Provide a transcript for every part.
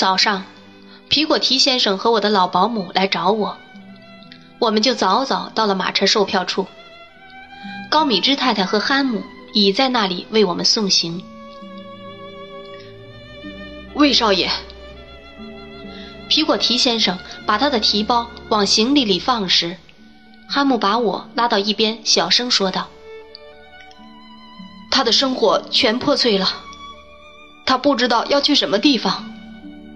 早上，皮果提先生和我的老保姆来找我，我们就早早到了马车售票处。高米芝太太和憨姆已在那里为我们送行。魏少爷，皮果提先生把他的提包往行李里放时，哈姆把我拉到一边，小声说道：“他的生活全破碎了，他不知道要去什么地方，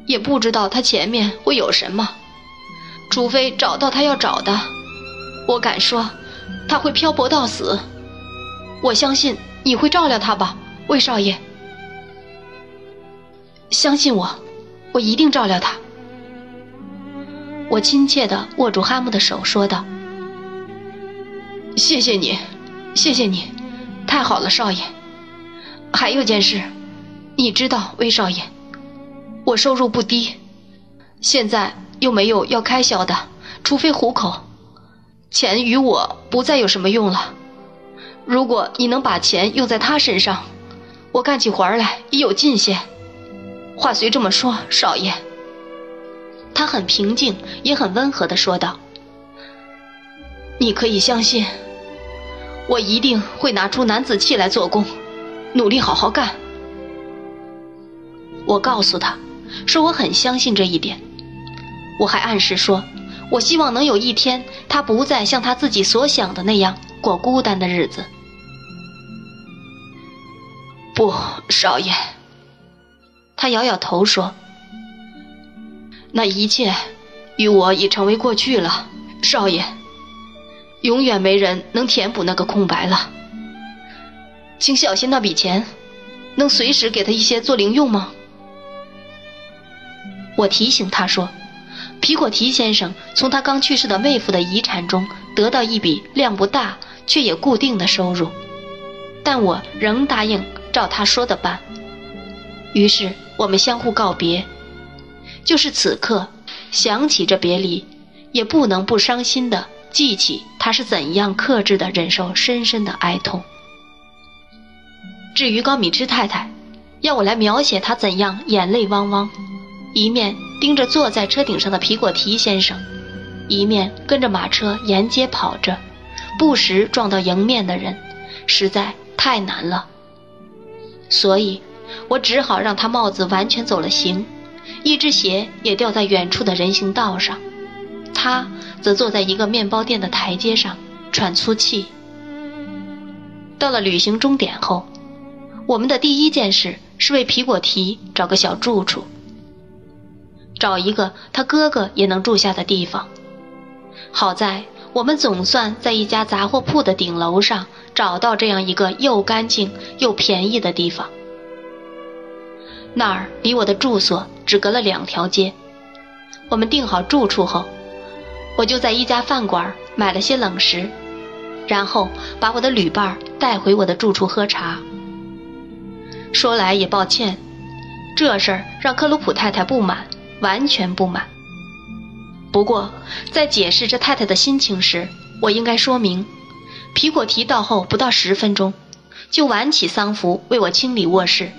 也不知道他前面会有什么，除非找到他要找的。我敢说，他会漂泊到死。我相信你会照料他吧，魏少爷。”相信我，我一定照料他。我亲切地握住哈姆的手，说道：“谢谢你，谢谢你，太好了，少爷。还有件事，你知道，魏少爷，我收入不低，现在又没有要开销的，除非糊口，钱与我不再有什么用了。如果你能把钱用在他身上，我干起活来也有劲些。”话虽这么说，少爷，他很平静，也很温和地说道：“你可以相信，我一定会拿出男子气来做工，努力好好干。”我告诉他，说我很相信这一点。我还暗示说，我希望能有一天，他不再像他自己所想的那样过孤单的日子。不，少爷。他摇摇头说：“那一切与我已成为过去了，少爷。永远没人能填补那个空白了。请小心那笔钱，能随时给他一些做零用吗？”我提醒他说：“皮果提先生从他刚去世的妹夫的遗产中得到一笔量不大却也固定的收入，但我仍答应照他说的办。”于是。我们相互告别，就是此刻想起这别离，也不能不伤心的记起他是怎样克制的忍受深深的哀痛。至于高米芝太太，要我来描写她怎样眼泪汪汪，一面盯着坐在车顶上的皮果提先生，一面跟着马车沿街跑着，不时撞到迎面的人，实在太难了。所以。我只好让他帽子完全走了形，一只鞋也掉在远处的人行道上，他则坐在一个面包店的台阶上喘粗气。到了旅行终点后，我们的第一件事是为皮果提找个小住处，找一个他哥哥也能住下的地方。好在我们总算在一家杂货铺的顶楼上找到这样一个又干净又便宜的地方。那儿离我的住所只隔了两条街。我们订好住处后，我就在一家饭馆买了些冷食，然后把我的旅伴带回我的住处喝茶。说来也抱歉，这事儿让克鲁普太太不满，完全不满。不过在解释这太太的心情时，我应该说明，皮果提到后不到十分钟，就挽起丧服为我清理卧室。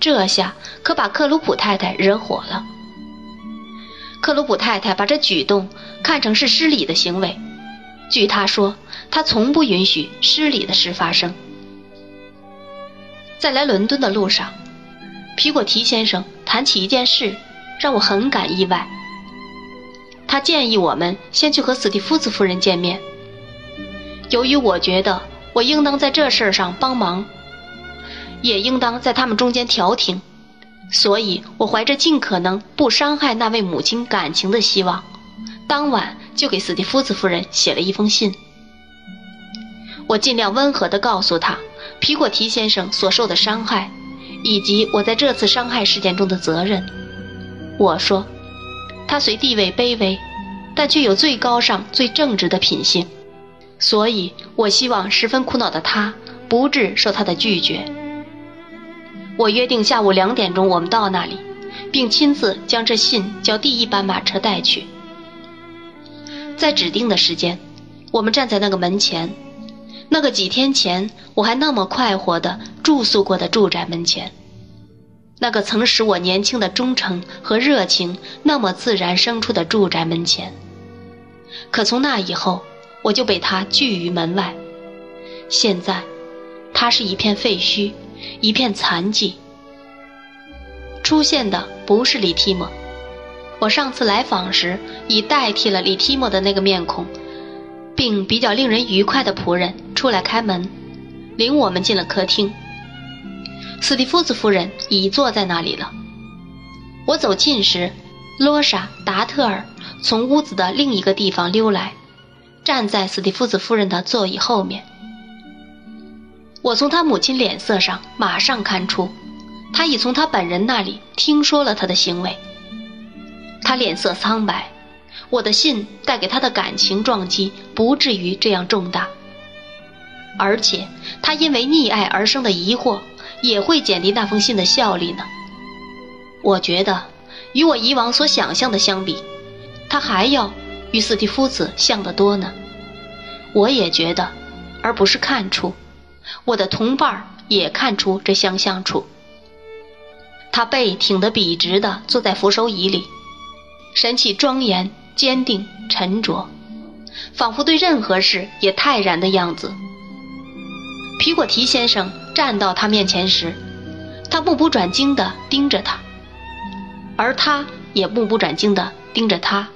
这下可把克鲁普太太惹火了。克鲁普太太把这举动看成是失礼的行为。据她说，她从不允许失礼的事发生。在来伦敦的路上，皮果提先生谈起一件事，让我很感意外。他建议我们先去和史蒂夫斯夫人见面。由于我觉得我应当在这事儿上帮忙。也应当在他们中间调停，所以我怀着尽可能不伤害那位母亲感情的希望，当晚就给斯蒂夫斯夫人写了一封信。我尽量温和地告诉他皮果提先生所受的伤害，以及我在这次伤害事件中的责任。我说，他虽地位卑微，但却有最高尚、最正直的品性，所以我希望十分苦恼的他不致受他的拒绝。我约定下午两点钟我们到那里，并亲自将这信叫第一班马车带去。在指定的时间，我们站在那个门前，那个几天前我还那么快活地住宿过的住宅门前。那个曾使我年轻的忠诚和热情那么自然生出的住宅门前。可从那以后，我就被他拒于门外。现在，它是一片废墟，一片残迹。出现的不是李提莫，我上次来访时已代替了李提莫的那个面孔，并比较令人愉快的仆人出来开门，领我们进了客厅。斯蒂夫斯夫人已坐在那里了。我走近时，罗莎·达特尔从屋子的另一个地方溜来，站在斯蒂夫斯夫人的座椅后面。我从他母亲脸色上马上看出，他已从他本人那里听说了他的行为。他脸色苍白，我的信带给他的感情撞击不至于这样重大，而且他因为溺爱而生的疑惑也会减低那封信的效力呢。我觉得，与我以往所想象的相比，他还要与斯蒂夫子像得多呢。我也觉得，而不是看出。我的同伴也看出这相像处。他背挺得笔直地坐在扶手椅里，神气庄严、坚定、沉着，仿佛对任何事也泰然的样子。皮果提先生站到他面前时，他目不转睛地盯着他，而他也目不转睛地盯着他。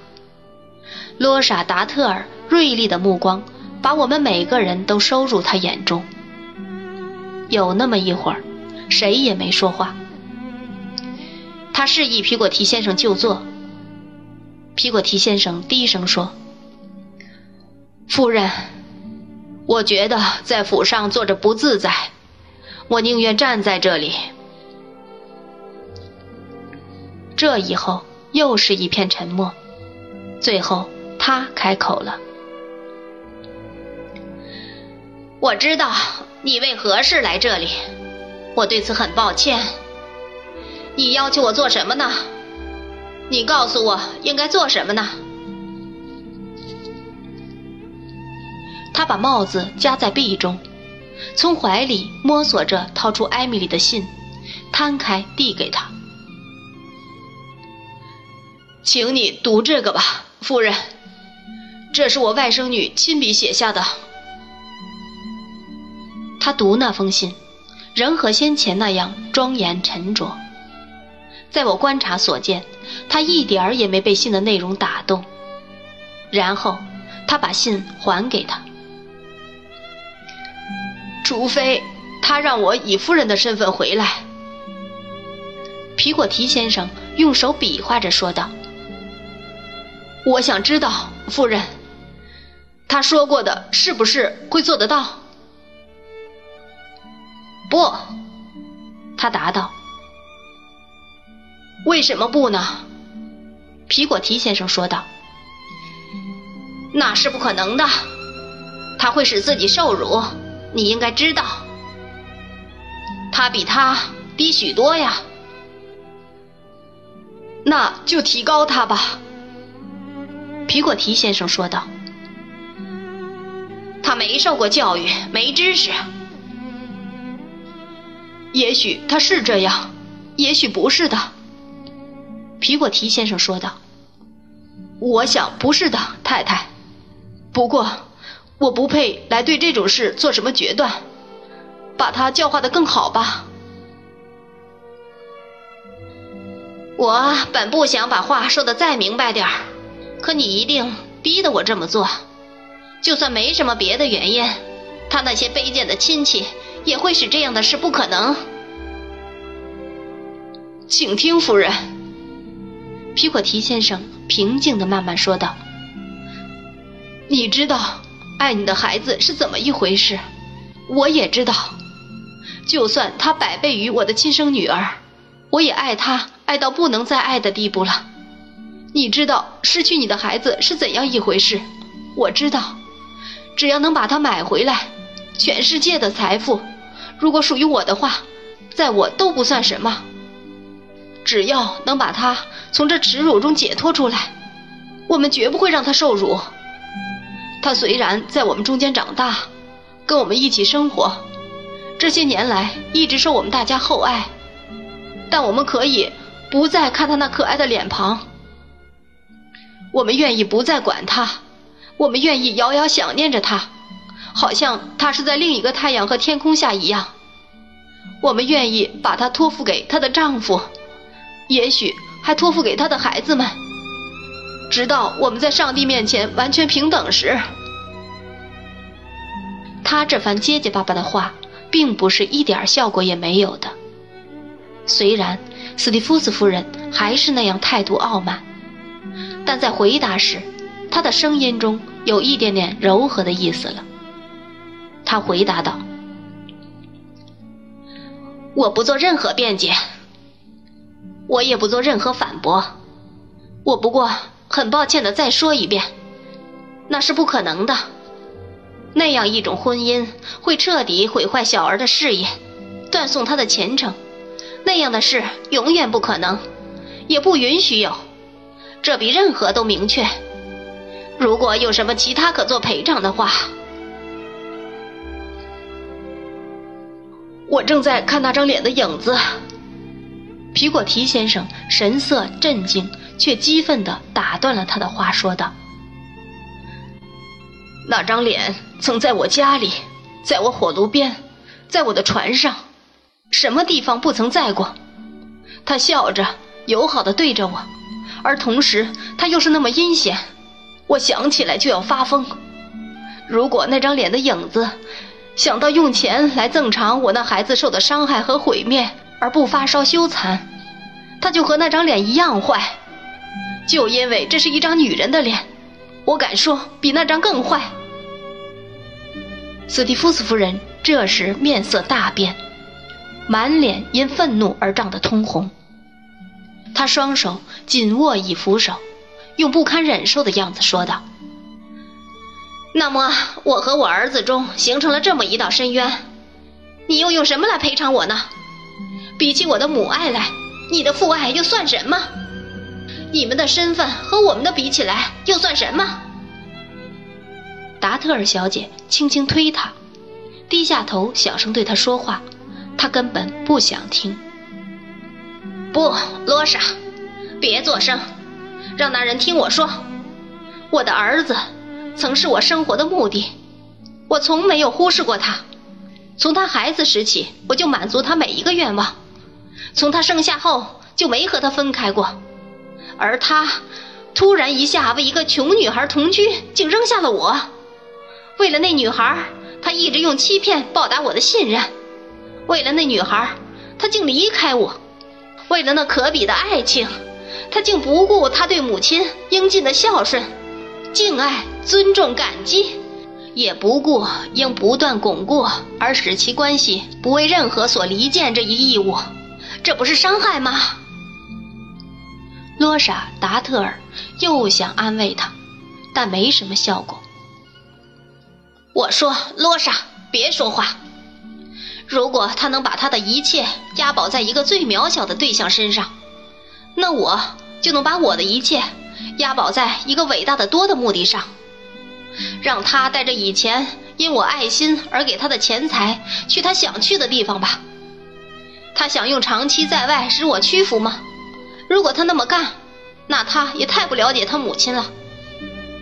罗莎·达特尔锐利的目光把我们每个人都收入他眼中。有那么一会儿，谁也没说话。他示意皮果提先生就坐。皮果提先生低声说：“夫人，我觉得在府上坐着不自在，我宁愿站在这里。”这以后又是一片沉默。最后，他开口了：“我知道。”你为何事来这里？我对此很抱歉。你要求我做什么呢？你告诉我应该做什么呢？他把帽子夹在臂中，从怀里摸索着掏出艾米丽的信，摊开递给他。请你读这个吧，夫人。这是我外甥女亲笔写下的。他读那封信，仍和先前那样庄严沉着。在我观察所见，他一点儿也没被信的内容打动。然后，他把信还给他。除非他让我以夫人的身份回来。皮果提先生用手比划着说道：“我想知道，夫人，他说过的是不是会做得到？”不，他答道：“为什么不呢？”皮果提先生说道：“那是不可能的，他会使自己受辱，你应该知道。他比他低许多呀，那就提高他吧。”皮果提先生说道：“他没受过教育，没知识。”也许他是这样，也许不是的。皮果提先生说道：“我想不是的，太太。不过，我不配来对这种事做什么决断。把他教化的更好吧。我本不想把话说的再明白点儿，可你一定逼得我这么做。就算没什么别的原因，他那些卑贱的亲戚。”也会使这样的事不可能。请听，夫人。皮果提先生平静的慢慢说道：“你知道，爱你的孩子是怎么一回事，我也知道。就算他百倍于我的亲生女儿，我也爱他，爱到不能再爱的地步了。你知道，失去你的孩子是怎样一回事，我知道。只要能把他买回来，全世界的财富。”如果属于我的话，在我都不算什么。只要能把他从这耻辱中解脱出来，我们绝不会让他受辱。他虽然在我们中间长大，跟我们一起生活，这些年来一直受我们大家厚爱，但我们可以不再看他那可爱的脸庞。我们愿意不再管他，我们愿意遥遥想念着他，好像他是在另一个太阳和天空下一样。我们愿意把他托付给她的丈夫，也许还托付给他的孩子们，直到我们在上帝面前完全平等时。他这番结结巴巴的话，并不是一点效果也没有的。虽然斯蒂夫斯夫人还是那样态度傲慢。但在回答时，他的声音中有一点点柔和的意思了。他回答道：“我不做任何辩解，我也不做任何反驳。我不过很抱歉的再说一遍，那是不可能的。那样一种婚姻会彻底毁坏小儿的事业，断送他的前程。那样的事永远不可能，也不允许有。”这比任何都明确。如果有什么其他可做赔偿的话，我正在看那张脸的影子。皮果提先生神色镇静却激愤地打断了他的话，说道：“那张脸曾在我家里，在我火炉边，在我的船上，什么地方不曾在过？他笑着，友好地对着我。”而同时，他又是那么阴险，我想起来就要发疯。如果那张脸的影子想到用钱来赠偿我那孩子受的伤害和毁灭而不发烧羞惭，他就和那张脸一样坏。就因为这是一张女人的脸，我敢说比那张更坏。斯蒂夫斯夫人这时面色大变，满脸因愤怒而涨得通红。他双手紧握以扶手，用不堪忍受的样子说道：“那么，我和我儿子中形成了这么一道深渊，你又用什么来赔偿我呢？比起我的母爱来，你的父爱又算什么？你们的身份和我们的比起来，又算什么？”达特尔小姐轻轻推他，低下头小声对他说话，他根本不想听。不，罗莎，别作声，让那人听我说。我的儿子曾是我生活的目的，我从没有忽视过他。从他孩子时起，我就满足他每一个愿望；从他生下后，就没和他分开过。而他突然一下为一个穷女孩同居，竟扔下了我。为了那女孩，他一直用欺骗报答我的信任；为了那女孩，他竟离开我。为了那可比的爱情，他竟不顾他对母亲应尽的孝顺、敬爱、尊重、感激，也不顾应不断巩固而使其关系不为任何所离间这一义务，这不是伤害吗？罗莎·达特尔又想安慰他，但没什么效果。我说：“罗莎，别说话。”如果他能把他的一切押宝在一个最渺小的对象身上，那我就能把我的一切押宝在一个伟大的多的目的上，让他带着以前因我爱心而给他的钱财去他想去的地方吧。他想用长期在外使我屈服吗？如果他那么干，那他也太不了解他母亲了。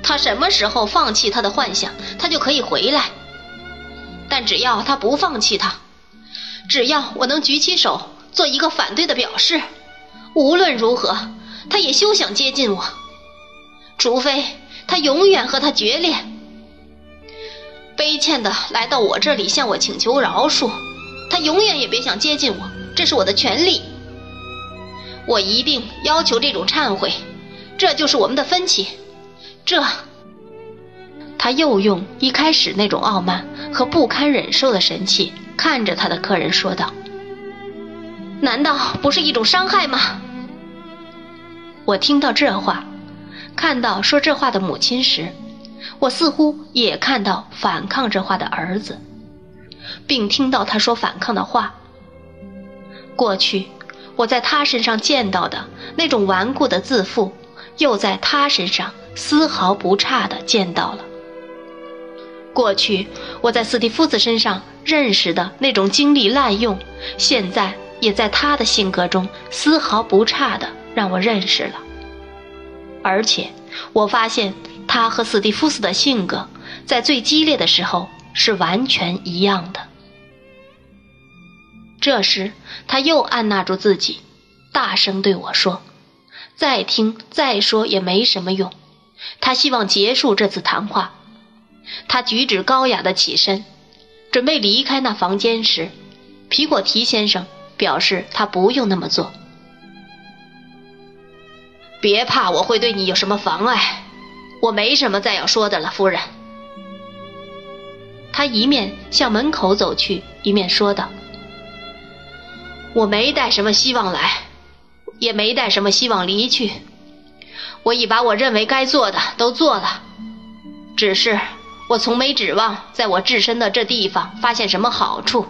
他什么时候放弃他的幻想，他就可以回来。但只要他不放弃他。只要我能举起手做一个反对的表示，无论如何，他也休想接近我，除非他永远和他决裂。悲歉的来到我这里向我请求饶恕，他永远也别想接近我，这是我的权利。我一定要求这种忏悔，这就是我们的分歧。这，他又用一开始那种傲慢和不堪忍受的神气。看着他的客人说道：“难道不是一种伤害吗？”我听到这话，看到说这话的母亲时，我似乎也看到反抗这话的儿子，并听到他说反抗的话。过去我在他身上见到的那种顽固的自负，又在他身上丝毫不差的见到了。过去我在斯蒂夫子身上认识的那种精力滥用，现在也在他的性格中丝毫不差的让我认识了。而且，我发现他和斯蒂夫斯的性格在最激烈的时候是完全一样的。这时，他又按捺住自己，大声对我说：“再听再说也没什么用。”他希望结束这次谈话。他举止高雅的起身，准备离开那房间时，皮果提先生表示他不用那么做。别怕，我会对你有什么妨碍？我没什么再要说的了，夫人。他一面向门口走去，一面说道：“我没带什么希望来，也没带什么希望离去。我已把我认为该做的都做了，只是我从没指望在我置身的这地方发现什么好处。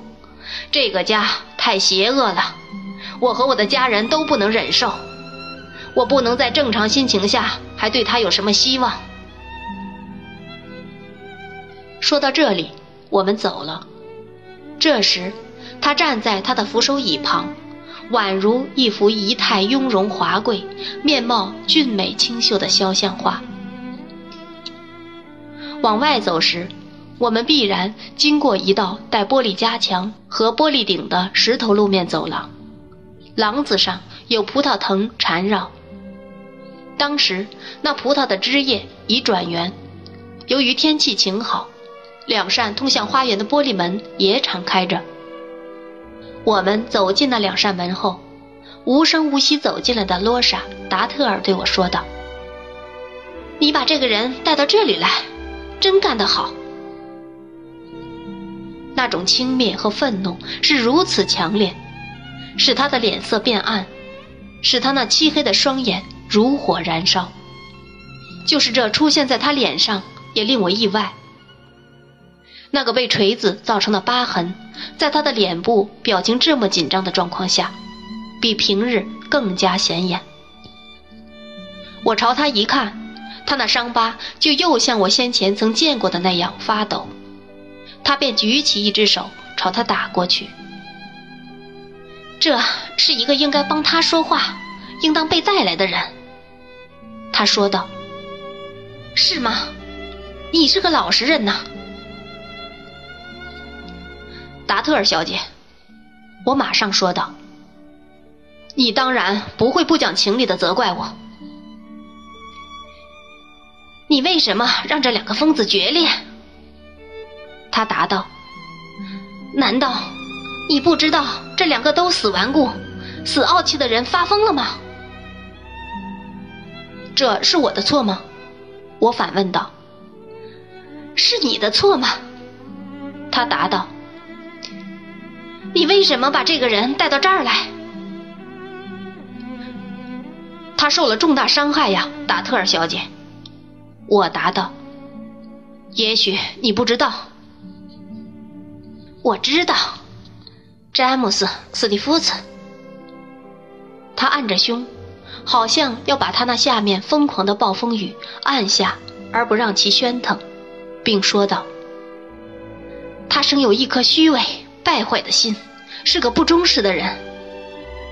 这个家太邪恶了，我和我的家人都不能忍受。”我不能在正常心情下还对他有什么希望。说到这里，我们走了。这时，他站在他的扶手椅旁，宛如一幅仪态雍容华贵、面貌俊美清秀的肖像画。往外走时，我们必然经过一道带玻璃夹墙和玻璃顶的石头路面走廊，廊子上有葡萄藤缠绕。当时那葡萄的枝叶已转圆，由于天气晴好，两扇通向花园的玻璃门也敞开着。我们走进那两扇门后，无声无息走进来的罗莎·达特尔对我说道：“你把这个人带到这里来，真干得好。”那种轻蔑和愤怒是如此强烈，使他的脸色变暗，使他那漆黑的双眼。如火燃烧，就是这出现在他脸上也令我意外。那个被锤子造成的疤痕，在他的脸部表情这么紧张的状况下，比平日更加显眼。我朝他一看，他那伤疤就又像我先前曾见过的那样发抖。他便举起一只手朝他打过去。这是一个应该帮他说话、应当被带来的人。他说道：“是吗？你是个老实人呐，达特尔小姐。”我马上说道：“你当然不会不讲情理的责怪我。你为什么让这两个疯子决裂？”他答道：“难道你不知道这两个都死顽固、死傲气的人发疯了吗？”这是我的错吗？我反问道。是你的错吗？他答道。你为什么把这个人带到这儿来？他受了重大伤害呀，达特尔小姐。我答道。也许你不知道。我知道，詹姆斯·斯蒂夫斯。他按着胸。好像要把他那下面疯狂的暴风雨按下，而不让其喧腾，并说道：“他生有一颗虚伪败坏的心，是个不忠实的人。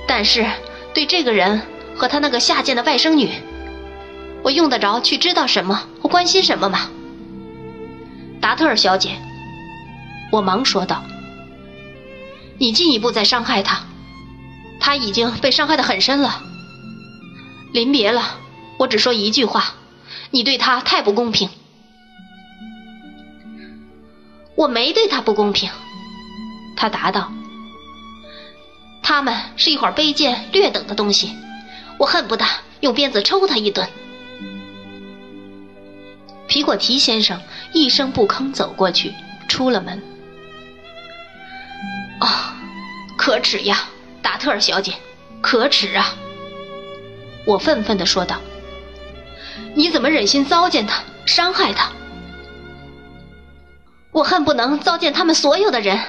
但是对这个人和他那个下贱的外甥女，我用得着去知道什么或关心什么吗？”达特尔小姐，我忙说道：“你进一步再伤害他，他已经被伤害的很深了。”临别了，我只说一句话：你对他太不公平。我没对他不公平，他答道：“他们是一会儿卑贱劣等的东西，我恨不得用鞭子抽他一顿。”皮果提先生一声不吭走过去，出了门。啊，可耻呀，达特尔小姐，可耻啊！我愤愤地说道：“你怎么忍心糟践他、伤害他？我恨不能糟践他们所有的人。”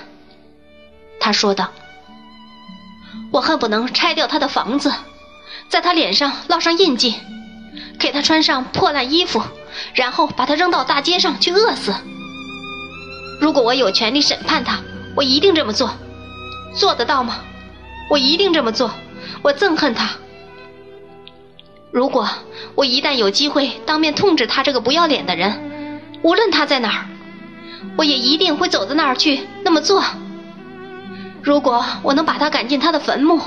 他说道：“我恨不能拆掉他的房子，在他脸上烙上印记，给他穿上破烂衣服，然后把他扔到大街上去饿死。如果我有权利审判他，我一定这么做。做得到吗？我一定这么做。我憎恨他。如果我一旦有机会当面痛斥他这个不要脸的人，无论他在哪儿，我也一定会走到那儿去那么做。如果我能把他赶进他的坟墓，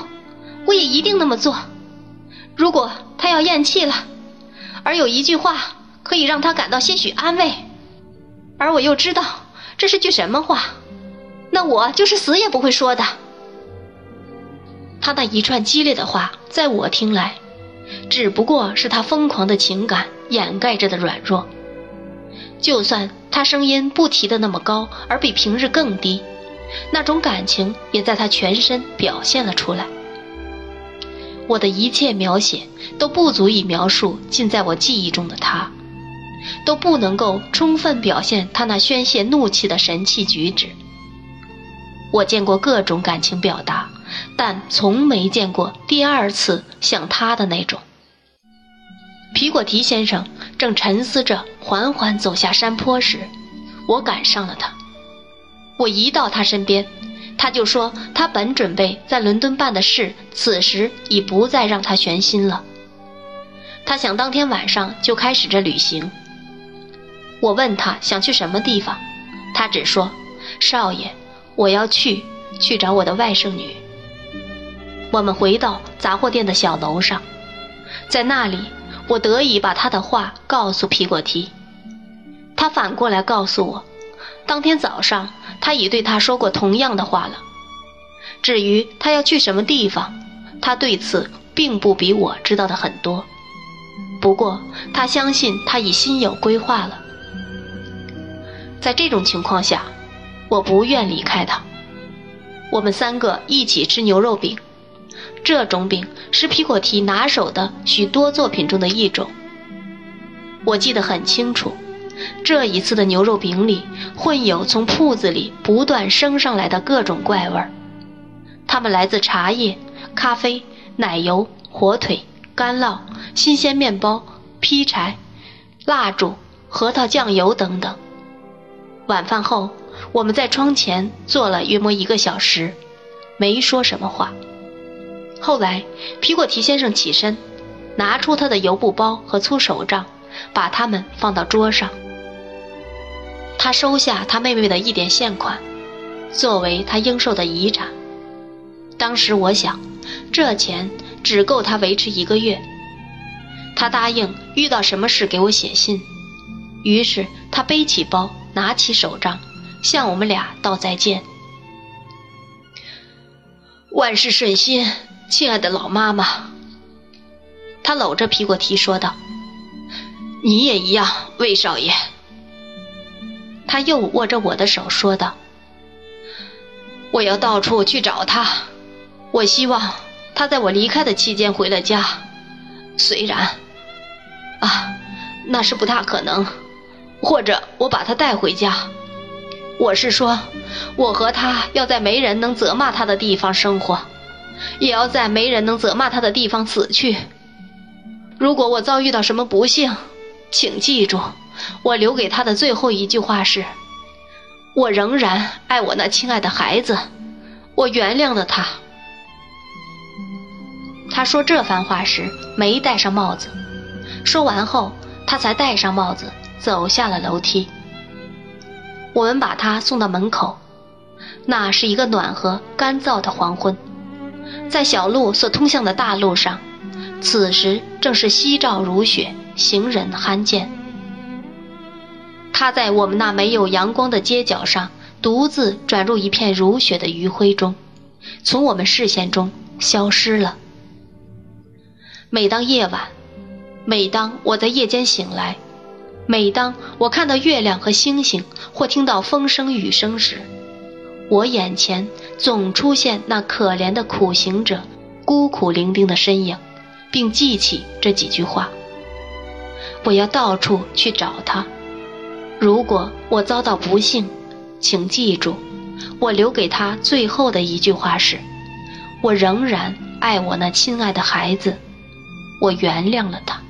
我也一定那么做。如果他要咽气了，而有一句话可以让他感到些许安慰，而我又知道这是句什么话，那我就是死也不会说的。他那一串激烈的话，在我听来，只不过是他疯狂的情感掩盖着的软弱。就算他声音不提的那么高，而比平日更低，那种感情也在他全身表现了出来。我的一切描写都不足以描述尽在我记忆中的他，都不能够充分表现他那宣泄怒气的神气举止。我见过各种感情表达。但从没见过第二次像他的那种。皮果提先生正沉思着，缓缓走下山坡时，我赶上了他。我一到他身边，他就说他本准备在伦敦办的事，此时已不再让他悬心了。他想当天晚上就开始这旅行。我问他想去什么地方，他只说：“少爷，我要去去找我的外甥女。”我们回到杂货店的小楼上，在那里，我得以把他的话告诉皮果提。他反过来告诉我，当天早上他已对他说过同样的话了。至于他要去什么地方，他对此并不比我知道的很多。不过他相信他已心有规划了。在这种情况下，我不愿离开他。我们三个一起吃牛肉饼。这种饼是皮果提拿手的许多作品中的一种。我记得很清楚，这一次的牛肉饼里混有从铺子里不断升上来的各种怪味儿，它们来自茶叶、咖啡、奶油、火腿、干酪、新鲜面包、劈柴、蜡烛、核桃酱油等等。晚饭后，我们在窗前坐了约莫一个小时，没说什么话。后来，皮果提先生起身，拿出他的油布包和粗手杖，把它们放到桌上。他收下他妹妹的一点现款，作为他应受的遗产。当时我想，这钱只够他维持一个月。他答应遇到什么事给我写信。于是他背起包，拿起手杖，向我们俩道再见。万事顺心。亲爱的老妈妈，他搂着皮果提说道：“你也一样，魏少爷。”他又握着我的手说道：“我要到处去找他，我希望他在我离开的期间回了家。虽然，啊，那是不大可能。或者我把他带回家。我是说，我和他要在没人能责骂他的地方生活。”也要在没人能责骂他的地方死去。如果我遭遇到什么不幸，请记住，我留给他的最后一句话是：我仍然爱我那亲爱的孩子，我原谅了他。他说这番话时没戴上帽子，说完后他才戴上帽子，走下了楼梯。我们把他送到门口，那是一个暖和干燥的黄昏。在小路所通向的大路上，此时正是夕照如雪，行人罕见。他在我们那没有阳光的街角上，独自转入一片如雪的余晖中，从我们视线中消失了。每当夜晚，每当我在夜间醒来，每当我看到月亮和星星，或听到风声雨声时，我眼前。总出现那可怜的苦行者，孤苦伶仃的身影，并记起这几句话。我要到处去找他。如果我遭到不幸，请记住，我留给他最后的一句话是：我仍然爱我那亲爱的孩子，我原谅了他。